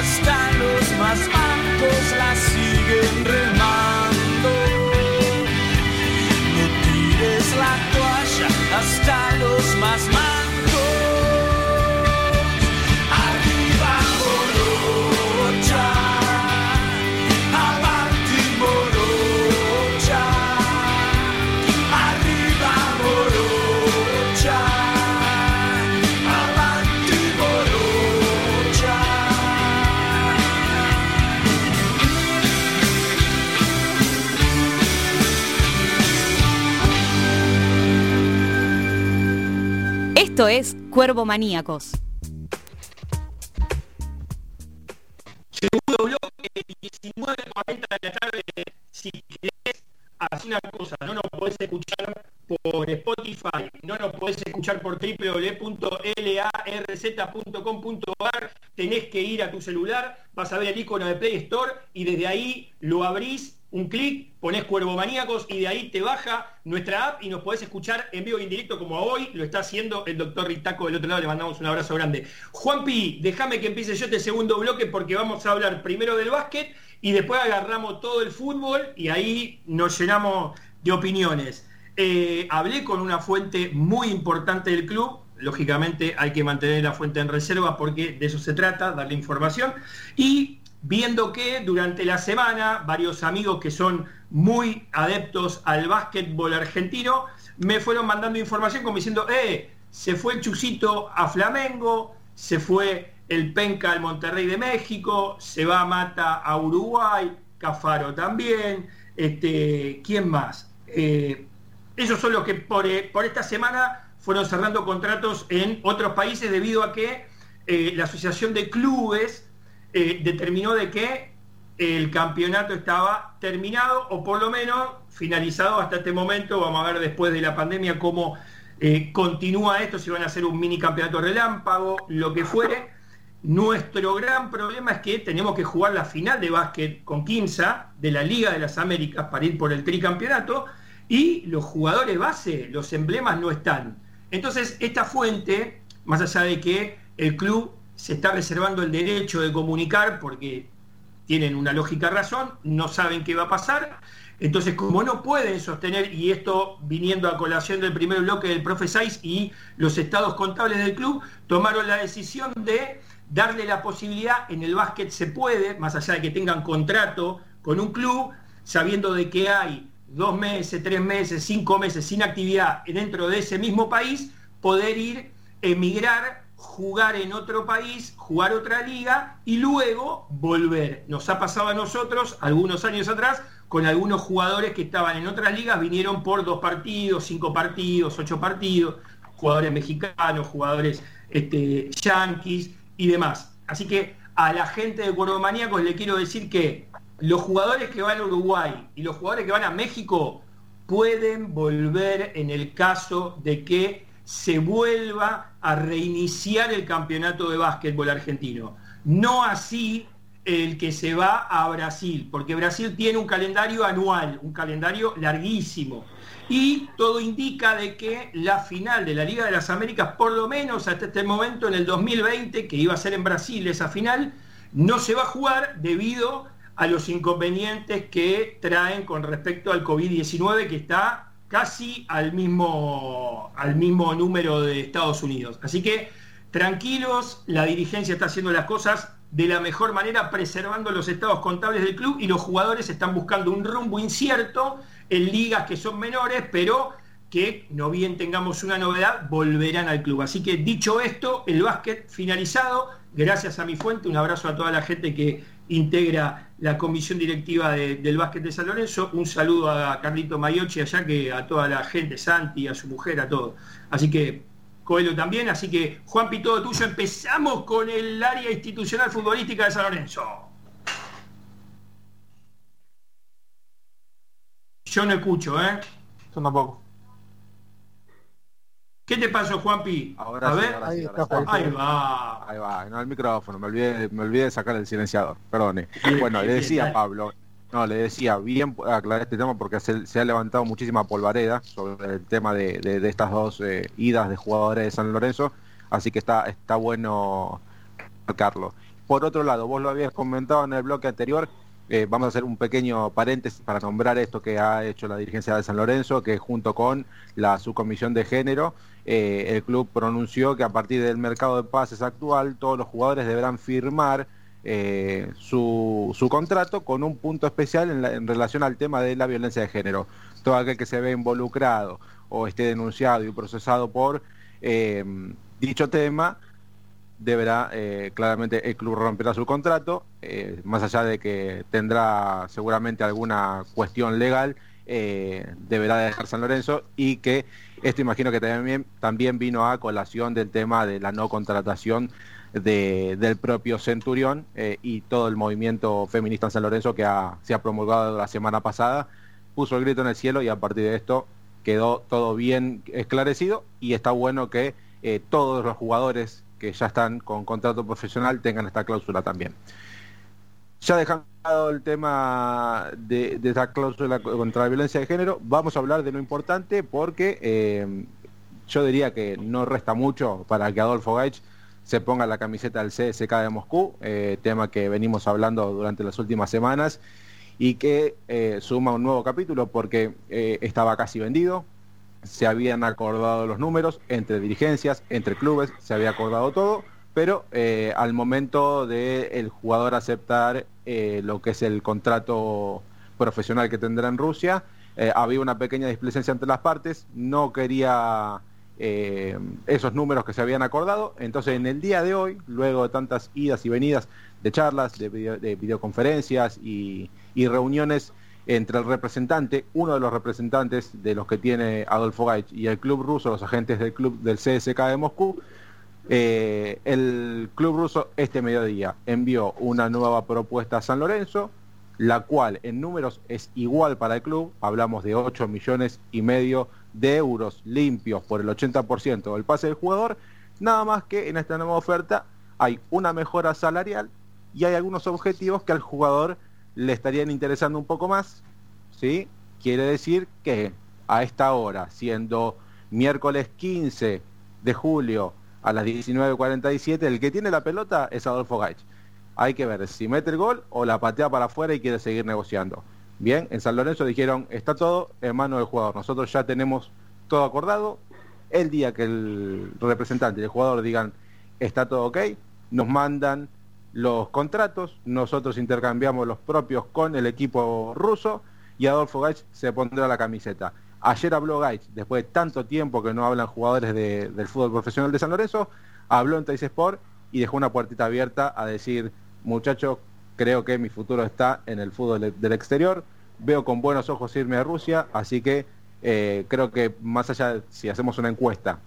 hasta los más mancos la siguen remando. Esto es Cuervo Maníacos. Segundo bloque, 19.40 de la tarde. Si querés, haz una cosa, no nos podés escuchar por Spotify, no nos podés escuchar por www.larz.com.ar, tenés que ir a tu celular, vas a ver el icono de Play Store y desde ahí lo abrís, un clic, ponés Cuervo Maníacos y de ahí te baja nuestra app y nos podés escuchar en vivo y en como hoy lo está haciendo el doctor Ritaco del otro lado, le mandamos un abrazo grande. Juanpi, déjame que empiece yo este segundo bloque porque vamos a hablar primero del básquet y después agarramos todo el fútbol y ahí nos llenamos de opiniones. Eh, hablé con una fuente muy importante del club, lógicamente hay que mantener la fuente en reserva porque de eso se trata, darle información, y viendo que durante la semana varios amigos que son muy adeptos al básquetbol argentino me fueron mandando información como diciendo, eh, se fue el Chusito a Flamengo, se fue el Penca al Monterrey de México, se va Mata a Uruguay, Cafaro también, este, ¿quién más? Eh, ellos son los que por, eh, por, esta semana fueron cerrando contratos en otros países debido a que eh, la Asociación de Clubes eh, determinó de que el campeonato estaba terminado o por lo menos finalizado hasta este momento. Vamos a ver después de la pandemia cómo eh, continúa esto, si van a hacer un mini campeonato relámpago, lo que fuere. Nuestro gran problema es que tenemos que jugar la final de básquet con Quimsa de la Liga de las Américas para ir por el tricampeonato y los jugadores base, los emblemas no están. Entonces, esta fuente, más allá de que el club se está reservando el derecho de comunicar porque tienen una lógica razón, no saben qué va a pasar. Entonces, como no pueden sostener, y esto viniendo a colación del primer bloque del profe y los estados contables del club, tomaron la decisión de darle la posibilidad, en el básquet se puede, más allá de que tengan contrato con un club, sabiendo de que hay dos meses, tres meses, cinco meses sin actividad dentro de ese mismo país, poder ir, emigrar, jugar en otro país, jugar otra liga y luego volver. Nos ha pasado a nosotros algunos años atrás con algunos jugadores que estaban en otras ligas, vinieron por dos partidos, cinco partidos, ocho partidos, jugadores mexicanos, jugadores este, yanquis y demás. Así que a la gente de Cuervo le quiero decir que los jugadores que van a Uruguay y los jugadores que van a México pueden volver en el caso de que se vuelva a reiniciar el campeonato de básquetbol argentino. No así el que se va a Brasil, porque Brasil tiene un calendario anual, un calendario larguísimo. Y todo indica de que la final de la Liga de las Américas, por lo menos hasta este momento en el 2020, que iba a ser en Brasil esa final, no se va a jugar debido a los inconvenientes que traen con respecto al COVID-19 que está casi al mismo, al mismo número de Estados Unidos. Así que tranquilos, la dirigencia está haciendo las cosas de la mejor manera preservando los estados contables del club y los jugadores están buscando un rumbo incierto en ligas que son menores, pero que no bien tengamos una novedad, volverán al club. Así que dicho esto, el básquet finalizado, gracias a mi fuente, un abrazo a toda la gente que integra la comisión directiva del básquet de San Lorenzo, un saludo a Carlito Mayochi allá, que a toda la gente, Santi, a su mujer, a todo. Así que Coelho también, así que Juanpi, todo tuyo, empezamos con el área institucional futbolística de San Lorenzo. Yo no escucho, ¿eh? Yo tampoco. ¿Qué te pasó, Juanpi? Ahora a sí, ver. ahora sí, Ahí ahora está, sí. Ahí va. Ahí va, no el micrófono, me olvidé, me olvidé de sacar el silenciador, perdone. Bueno, le decía. Pablo, no, le decía, bien aclarar este tema porque se, se ha levantado muchísima polvareda sobre el tema de, de- de estas dos eh, idas de jugadores de San Lorenzo, así que está, está bueno marcarlo. Por otro lado, vos lo habías comentado en el bloque anterior, eh, vamos a hacer un pequeño paréntesis para nombrar esto que ha hecho la dirigencia de San Lorenzo, que junto con la subcomisión de género, eh, el club pronunció que a partir del mercado de pases actual, todos los jugadores deberán firmar eh, su, su contrato con un punto especial en, la- en relación al tema de la violencia de género. Todo aquel que se ve involucrado o esté denunciado y procesado por eh, dicho tema, deberá, eh, claramente el club romperá su contrato, eh, más allá de que tendrá seguramente alguna cuestión legal, eh, deberá dejar San Lorenzo y que esto imagino que también, también vino a colación del tema de la no contratación de- del propio Centurión eh, y todo el movimiento feminista en San Lorenzo que se ha promulgado la semana pasada, puso el grito en el cielo y a partir de esto quedó todo bien esclarecido y está bueno que eh, todos los jugadores que ya están con contrato profesional tengan esta cláusula también. Ya dejando el tema de, de cláusula contra la violencia de género, vamos a hablar de lo importante porque eh, yo diría que no resta mucho para que Adolfo Gaich se ponga la camiseta del CSK de Moscú, eh, tema que venimos hablando durante las últimas semanas y que eh, suma un nuevo capítulo porque estaba casi vendido, se habían acordado los números entre dirigencias, entre clubes, se había acordado todo, pero al momento de el jugador aceptar eh, lo que es el contrato profesional que tendrá en Rusia, eh, había una pequeña displicencia entre las partes, no quería eh, esos números que se habían acordado, entonces en el día de hoy, luego de tantas idas y venidas de charlas, de, video- de videoconferencias y, y reuniones entre el representante, uno de los representantes de los que tiene Adolfo Gaich y el club ruso, los agentes del club del CSK de Moscú, eh, el club ruso este mediodía envió una nueva propuesta a San Lorenzo, la cual en números es igual para el club, hablamos de 8 millones y medio de euros limpios por el 80% del pase del jugador, nada más que en esta nueva oferta hay una mejora salarial y hay algunos objetivos que al jugador le estarían interesando un poco más, ¿sí? Quiere decir que a esta hora, siendo miércoles 15 de julio a las 19.47, el que tiene la pelota es Adolfo Gaich. Hay que ver si mete el gol o la patea para afuera y quiere seguir negociando. Bien, en San Lorenzo dijeron, está todo en manos del jugador. Nosotros ya tenemos todo acordado. El día que el representante y el jugador digan, está todo ok, nos mandan los contratos, nosotros intercambiamos los propios con el equipo ruso y Adolfo Gaich se pondrá la camiseta. Ayer habló Gaich, después de tanto tiempo que no hablan jugadores de- del fútbol profesional de San Lorenzo, habló en Teis Sport y dejó una puertita abierta a decir, muchachos, creo que mi futuro está en el fútbol de- del exterior, veo con buenos ojos irme a Rusia, así que eh, creo que más allá de si hacemos una encuesta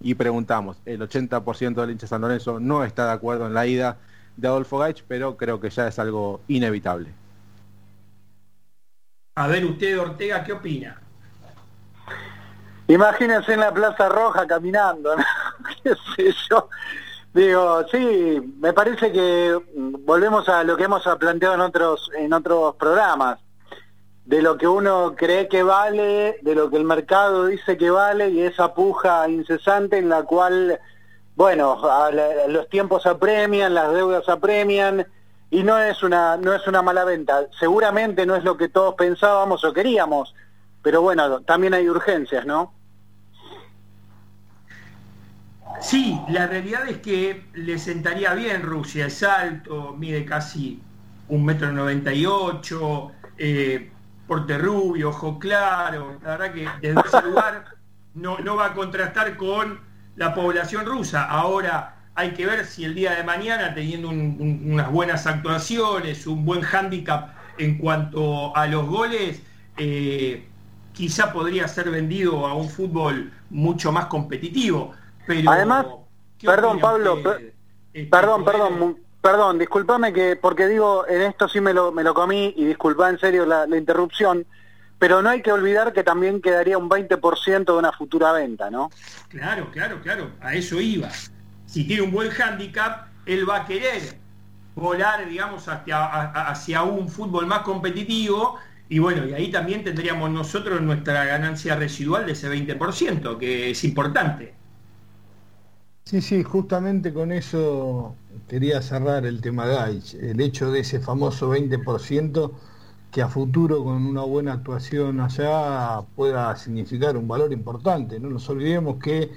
y preguntamos, el 80% del hincha San Lorenzo no está de acuerdo en la ida de Adolfo Gaich, pero creo que ya es algo inevitable. A ver, usted, Ortega, ¿qué opina? Imagínense en la Plaza Roja caminando, ¿no? qué sé yo. Digo, sí, me parece que mm, volvemos a lo que hemos planteado en otros en otros programas, de lo que uno cree que vale, de lo que el mercado dice que vale y esa puja incesante en la cual, bueno, los tiempos apremian, las deudas apremian y no es una no es una mala venta. Seguramente no es lo que todos pensábamos o queríamos, pero bueno, también hay urgencias, ¿no? Sí, la realidad es que le sentaría bien Rusia, es alto, mide casi un metro noventa y ocho, eh, porte rubio, ojo claro, la verdad que desde ese lugar no, no va a contrastar con la población rusa. Ahora hay que ver si el día de mañana, teniendo un- un- unas buenas actuaciones, un buen hándicap en cuanto a los goles, eh, quizá podría ser vendido a un fútbol mucho más competitivo. Pero, Además, ¿qué perdón, Pablo, per- Este, Perdón, perdón, perdón, discúlpame que, porque digo, en esto sí me lo, me lo comí y disculpa en serio la, la interrupción, pero no hay que olvidar que también quedaría un 20% de una futura venta, ¿no? Claro, claro, claro, a eso iba. Si tiene un buen hándicap, él va a querer volar, digamos, hacia, a- hacia un fútbol más competitivo y bueno, y ahí también tendríamos nosotros nuestra ganancia residual de ese 20%, que es importante. Sí, sí, justamente con eso quería cerrar el tema Gaich, el hecho de ese famoso 20% que a futuro con una buena actuación allá pueda significar un valor importante. No nos olvidemos que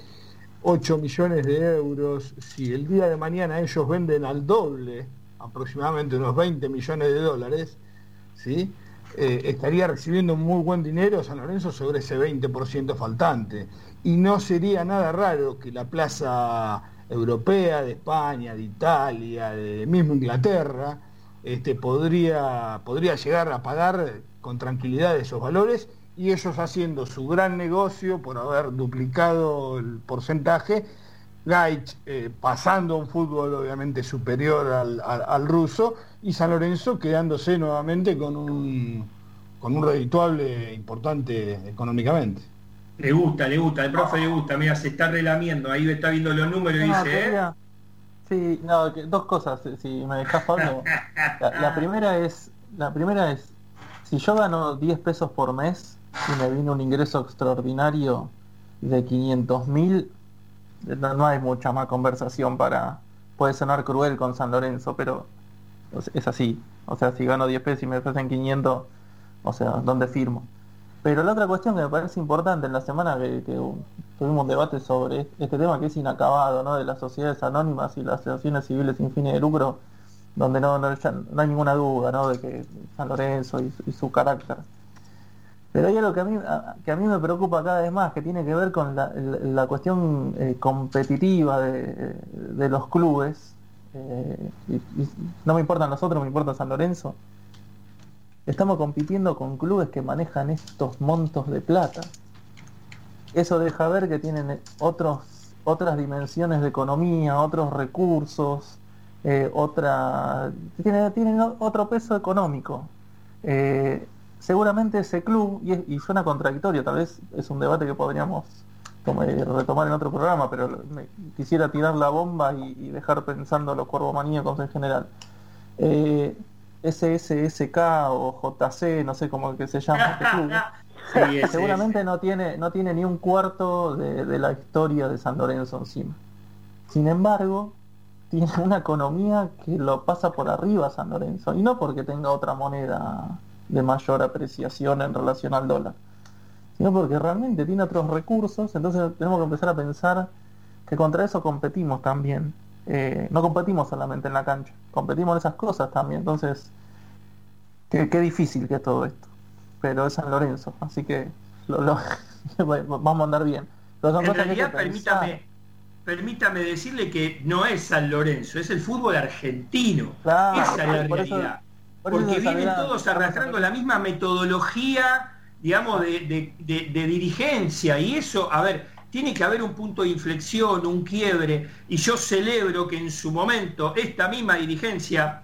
8 millones de euros, si el día de mañana ellos venden al doble, aproximadamente unos 20 millones de dólares, ¿sí? Eh, estaría recibiendo muy buen dinero San Lorenzo sobre ese 20% faltante. Y no sería nada raro que la plaza europea de España, de Italia, de mismo Inglaterra, este, podría, podría llegar a pagar con tranquilidad esos valores y ellos haciendo su gran negocio por haber duplicado el porcentaje, Gaich eh, pasando un fútbol obviamente superior al, al- al ruso y San Lorenzo quedándose nuevamente con un, con un redituable importante económicamente. Le gusta, le gusta, al profe le gusta, mira, se está relamiendo, ahí está viendo los números y No, dice, ¿eh? Sí, no, que- dos cosas, si- me dejas Pablo. La, la primera es, la primera es, si yo gano 10 pesos por mes y me viene un ingreso extraordinario de 500 mil, no, no hay mucha más conversación para, puede sonar cruel con San Lorenzo, pero es así. O sea, si gano 10 pesos y me ofrecen 500, o sea, ¿dónde firmo? Pero la otra cuestión que me parece importante en la semana que, tuvimos un debate sobre este tema que es inacabado, ¿no? De las sociedades anónimas y las asociaciones civiles sin fines de lucro, donde no, no, hay ninguna duda, ¿no? De que San Lorenzo y, su carácter. Pero hay algo que a, mí, a- que a mí me preocupa cada vez más, que tiene que ver con la, cuestión eh, competitiva de, los clubes. eh, y no me importan los otros, me importa San Lorenzo. Estamos compitiendo con clubes que manejan estos montos de plata. Eso deja ver que tienen otros, otras dimensiones de economía, otros recursos, eh, otra, tienen, otro peso económico. Eh, seguramente ese club, y, suena contradictorio, tal vez es un debate que podríamos eh, retomar en otro programa, pero quisiera tirar la bomba y, dejar pensando a los cuervomaníacos en general. Eh, SSSK o JC, no sé cómo que se llama este club, Sí, ese, seguramente no tiene, no tiene ni un cuarto de, de la historia de San Lorenzo encima. Sin embargo, tiene una economía que lo pasa por arriba a San Lorenzo, y no porque tenga otra moneda de mayor apreciación en relación al dólar, sino porque realmente tiene otros recursos, entonces tenemos que empezar a pensar que contra eso competimos también. Eh, no competimos solamente en la cancha, competimos en esas cosas también, entonces qué, qué difícil que es todo esto. Pero es San Lorenzo, así que lo- lo- vamos a andar bien. Pero son En realidad, permítame, permítame decirle que no es San Lorenzo, es el fútbol argentino. Claro, Esa es la por eso- Porque vienen todos arrastrando la misma metodología, digamos, de, de- de- de dirigencia. Y eso, a ver, tiene que haber un punto de inflexión, un quiebre. Y yo celebro que en su momento esta misma dirigencia,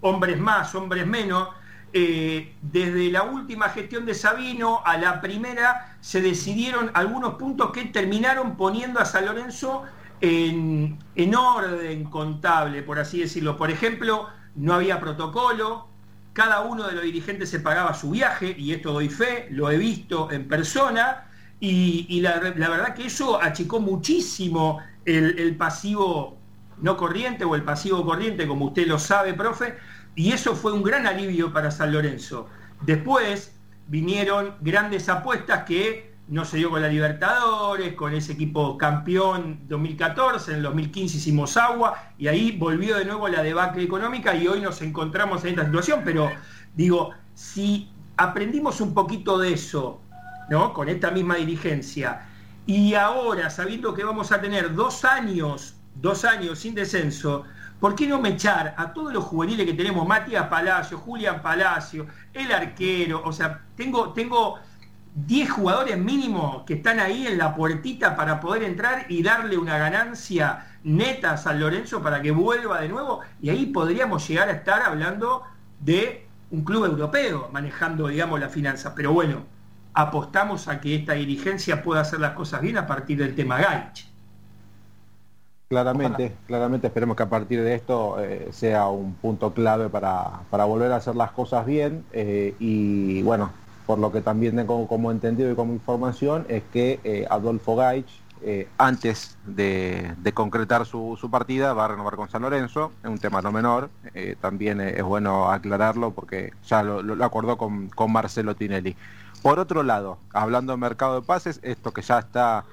hombres más, hombres menos, eh, desde la última gestión de Sabino a la primera se decidieron algunos puntos que terminaron poniendo a San Lorenzo en, en orden contable, por así decirlo. Por ejemplo, no había protocolo, cada uno de los dirigentes se pagaba su viaje, y esto doy fe, lo he visto en persona, y, la, verdad que eso achicó muchísimo el, el pasivo no corriente o el pasivo corriente, como usted lo sabe, profe, y eso fue un gran alivio para San Lorenzo. Después vinieron grandes apuestas que no se dio con la Libertadores, con ese equipo campeón 2014, en el 2015 hicimos agua y ahí volvió de nuevo la debacle económica y hoy nos encontramos en esta situación. Pero digo, si aprendimos un poquito de eso, ¿no? Con esta misma dirigencia, y ahora, sabiendo que vamos a tener dos años, dos años sin descenso, ¿por qué no me echar a todos los juveniles que tenemos, Matías Palacio, Julián Palacio, el arquero? O sea, tengo, tengo 10 jugadores mínimos que están ahí en la puertita para poder entrar y darle una ganancia neta a San Lorenzo para que vuelva de nuevo. Y ahí podríamos llegar a estar hablando de un club europeo manejando, digamos, la finanza. Pero bueno, apostamos a que esta dirigencia pueda hacer las cosas bien a partir del tema Gaich. Claramente, claramente esperemos que a partir de esto eh, sea un punto clave para, para, volver a hacer las cosas bien eh, y bueno, por lo que también tengo como entendido y como información, es que eh, Adolfo Gaich, eh, antes de, concretar su, partida, va a renovar con San Lorenzo, es un tema no menor, eh, también es bueno aclararlo porque ya lo, acordó con, Marcelo Tinelli. Por otro lado, hablando de mercado de pases, esto que ya está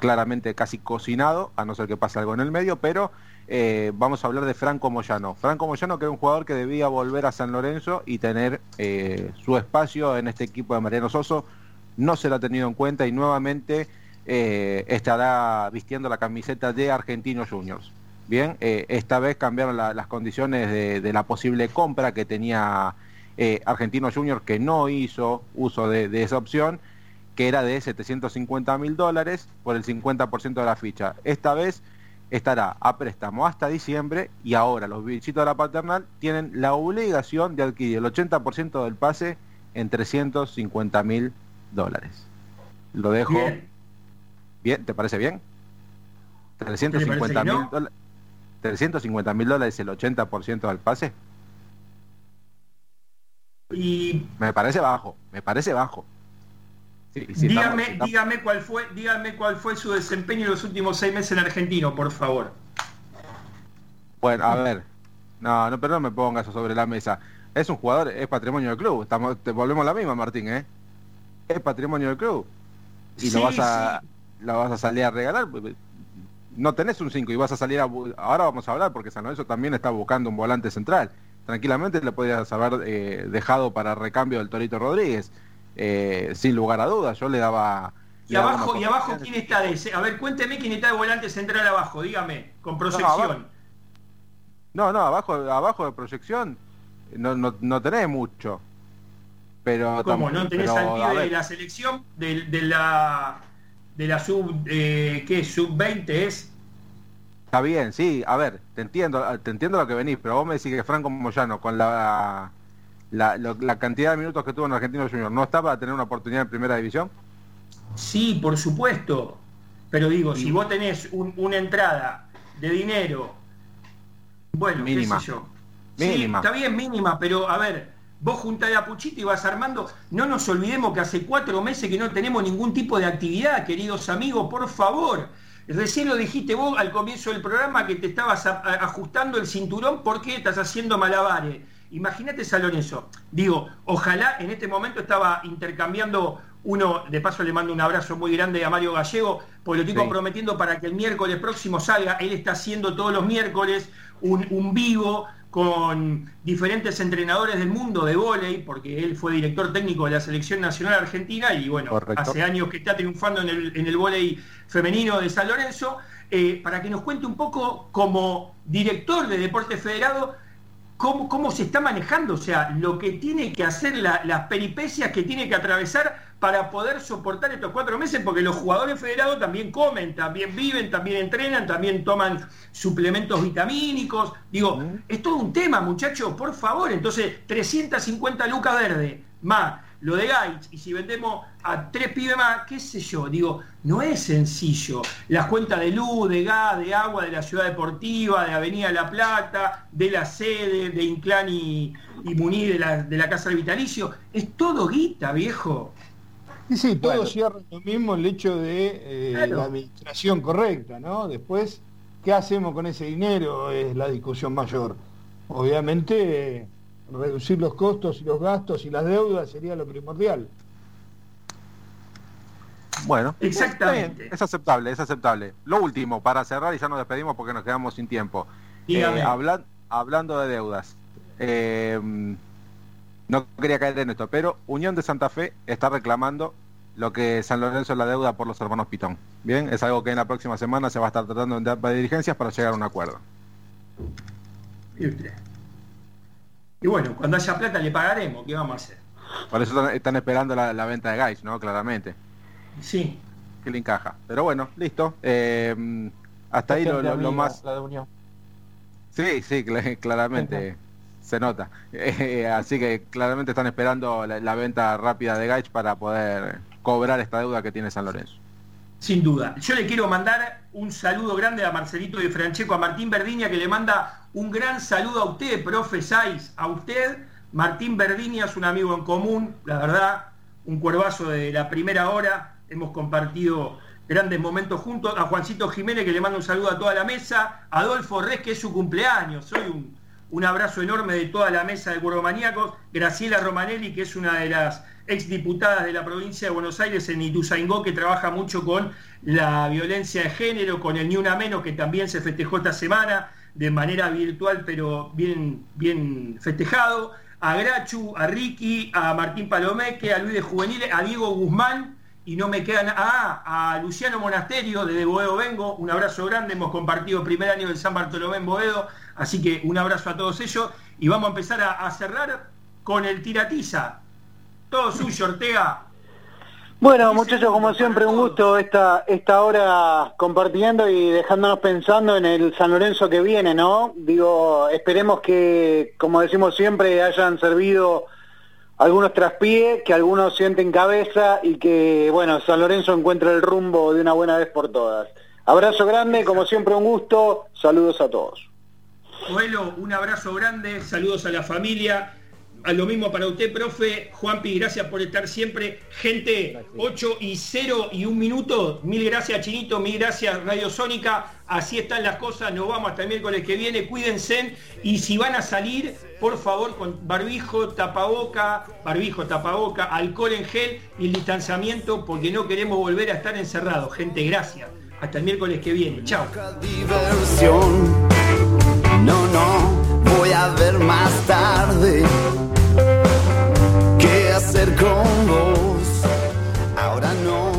claramente casi cocinado, a no ser que pase algo en el medio, pero eh, vamos a hablar de Franco Moyano. Franco Moyano que era un jugador que debía volver a San Lorenzo y tener eh, su espacio en este equipo de Mariano Soso. No se lo ha tenido en cuenta y nuevamente eh, estará vistiendo la camiseta de Argentinos Juniors. Bien, esta vez cambiaron las condiciones de, la posible compra que tenía Argentinos Juniors que no hizo uso de, de esa opción que era de 750 mil dólares por el 50% de la ficha. Esta vez estará a préstamo hasta diciembre y ahora los bichitos de la paternal tienen la obligación de adquirir el 80% del pase en 350 mil dólares. Lo dejo. Bien. ¿te parece bien? 350 mil dólares. 350 mil dólares el 80% del pase. Y... Me parece bajo, me parece bajo dígame, dígame, cuál fue, dígame cuál fue su desempeño en los últimos seis meses en Argentino, por favor. Bueno, a ver. No, no, pero no me pongas eso sobre la mesa. Es un jugador, es patrimonio del club. Estamos, te volvemos a la misma, Martín, ¿eh? Es patrimonio del club. Y lo vas a lo vas a salir a regalar. No tenés un 5 y vas a salir a... Ahora vamos a hablar porque San Lorenzo también está buscando un volante central. Tranquilamente le podrías haber eh, dejado para recambio del Torito Rodríguez eh, sin lugar a dudas. Yo le daba. ¿Y abajo, ¿y abajo quién está de ese? A ver, cuénteme quién está de volante central abajo, dígame, con proyección. No, no, abajo, abajo de proyección no, no, no tenés mucho. Pero ¿Cómo? ¿No tenés al de la selección? De, de, la de la sub eh, ¿qué? sub 20 es Está bien, sí, a ver, te entiendo, te entiendo lo que venís, pero vos me decís que Franco Moyano con la la, cantidad de minutos que tuvo en Argentino Junior, ¿no está para tener una oportunidad en primera división? Sí, por supuesto. Pero digo, si vos tenés una entrada de dinero, bueno, mínima. qué sé yo. Mínima. Sí, está bien, mínima, pero a ver, vos juntás a Puchito y vas armando. No nos olvidemos que hace cuatro meses que no tenemos ningún tipo de actividad, queridos amigos, por favor. Recién lo dijiste vos al comienzo del programa que te estabas ajustando el cinturón porque estás haciendo malabares. Imagínate San Lorenzo. Digo, ojalá en este momento estaba intercambiando uno, de paso le mando un abrazo muy grande a Mario Gallego, porque lo estoy comprometiendo para que el miércoles próximo salga. Él está haciendo todos los miércoles un, vivo con diferentes entrenadores del mundo de vóley, porque él fue director técnico de la Selección Nacional Argentina y bueno, hace años que está triunfando en el, en el vóley femenino de San Lorenzo, eh, para que nos cuente un poco como director de Deporte Federado cómo, se está manejando, o sea, lo que tiene que hacer, las peripecias que tiene que atravesar para poder soportar estos cuatro meses, porque los jugadores federados también comen, también viven, también entrenan, también toman suplementos vitamínicos. Digo, es todo un tema, muchachos, por favor. Entonces, 350 lucas verde, más lo de Gaich, y si vendemos a tres pibes más, qué sé yo, digo, no es sencillo. Las cuentas de luz, de gas, de agua, de la ciudad deportiva, de Avenida La Plata, de la sede, de Inclán y, y Muní de la, de la Casa del Vitalicio, es todo guita, viejo. Sí, sí, todo cierra lo mismo el hecho de eh, la administración correcta, ¿no? Después, ¿qué hacemos con ese dinero? Es la discusión mayor. Obviamente reducir los costos y los gastos y las deudas sería lo primordial. Bueno, Exactamente. Es aceptable, es aceptable. Lo último, para cerrar y ya nos despedimos porque nos quedamos sin tiempo. Eh, hablan- hablando de deudas, eh, no quería caer en esto, pero Unión de Santa Fe está reclamando lo que San Lorenzo es la deuda por los hermanos Pitón. Bien, es algo que en la próxima semana se va a estar tratando en de dirigencias para llegar a un acuerdo. Y bueno, cuando haya plata le pagaremos, ¿qué vamos a hacer? Por eso están, están esperando la, la venta de Gais, ¿no? Claramente. Sí. Que le encaja. Pero bueno, listo. Eh, hasta ahí lo, más... La de Unión. Sí, sí, cl- claramente se nota. Eh, así que claramente están esperando la, la venta rápida de Gaich para poder cobrar esta deuda que tiene San Lorenzo. Sin duda. Yo le quiero mandar un saludo grande a Marcelito de Francheco, a Martín Verdiña, que le manda un gran saludo a usted, profe Saiz, a usted. Martín Verdiña es un amigo en común, la verdad, un cuervazo de la primera hora. Hemos compartido grandes momentos juntos. A Juancito Jiménez, que le manda un saludo a toda la mesa. A Adolfo Res, que es su cumpleaños. Soy un, un abrazo enorme de toda la mesa de Maníacos. Graciela Romanelli, que es una de las exdiputadas de la provincia de Buenos Aires en Ituzaingó, que trabaja mucho con la violencia de género, con el Ni Una Menos, que también se festejó esta semana de manera virtual, pero bien, bien festejado. A Grachu, a Ricky, a Martín Palomeque, a Luis de Juveniles, a Diego Guzmán, y no me quedan. Ah, a Luciano Monasterio, desde Boedo Vengo, un abrazo grande, hemos compartido el primer año del San Bartolomé en Boedo, así que un abrazo a todos ellos, y vamos a empezar a, a cerrar con el tiratiza. Todo suyo, Ortega. Bueno, muchachos, como siempre, un gusto esta, esta hora compartiendo y dejándonos pensando en el San Lorenzo que viene, ¿no? Digo, esperemos que, como decimos siempre, hayan servido algunos traspiés, que algunos sienten cabeza y que, bueno, San Lorenzo encuentre el rumbo de una buena vez por todas. Abrazo grande, como siempre, un gusto. Saludos a todos. Coelho, un abrazo grande, saludos a la familia. A lo mismo para usted, profe. Juanpi, gracias por estar siempre. Gente, 8 y 0 y un minuto. Mil gracias, Chinito. Mil gracias, Radio Sónica. Así están las cosas. Nos vamos hasta el miércoles que viene. Cuídense. Y si van a salir, por favor, con barbijo, tapaboca, barbijo, tapaboca, alcohol en gel y el distanciamiento, porque no queremos volver a estar encerrados. Gente, gracias. Hasta el miércoles que viene. Chao. diversión voy a ver más tarde qué hacer con vos. Ahora no.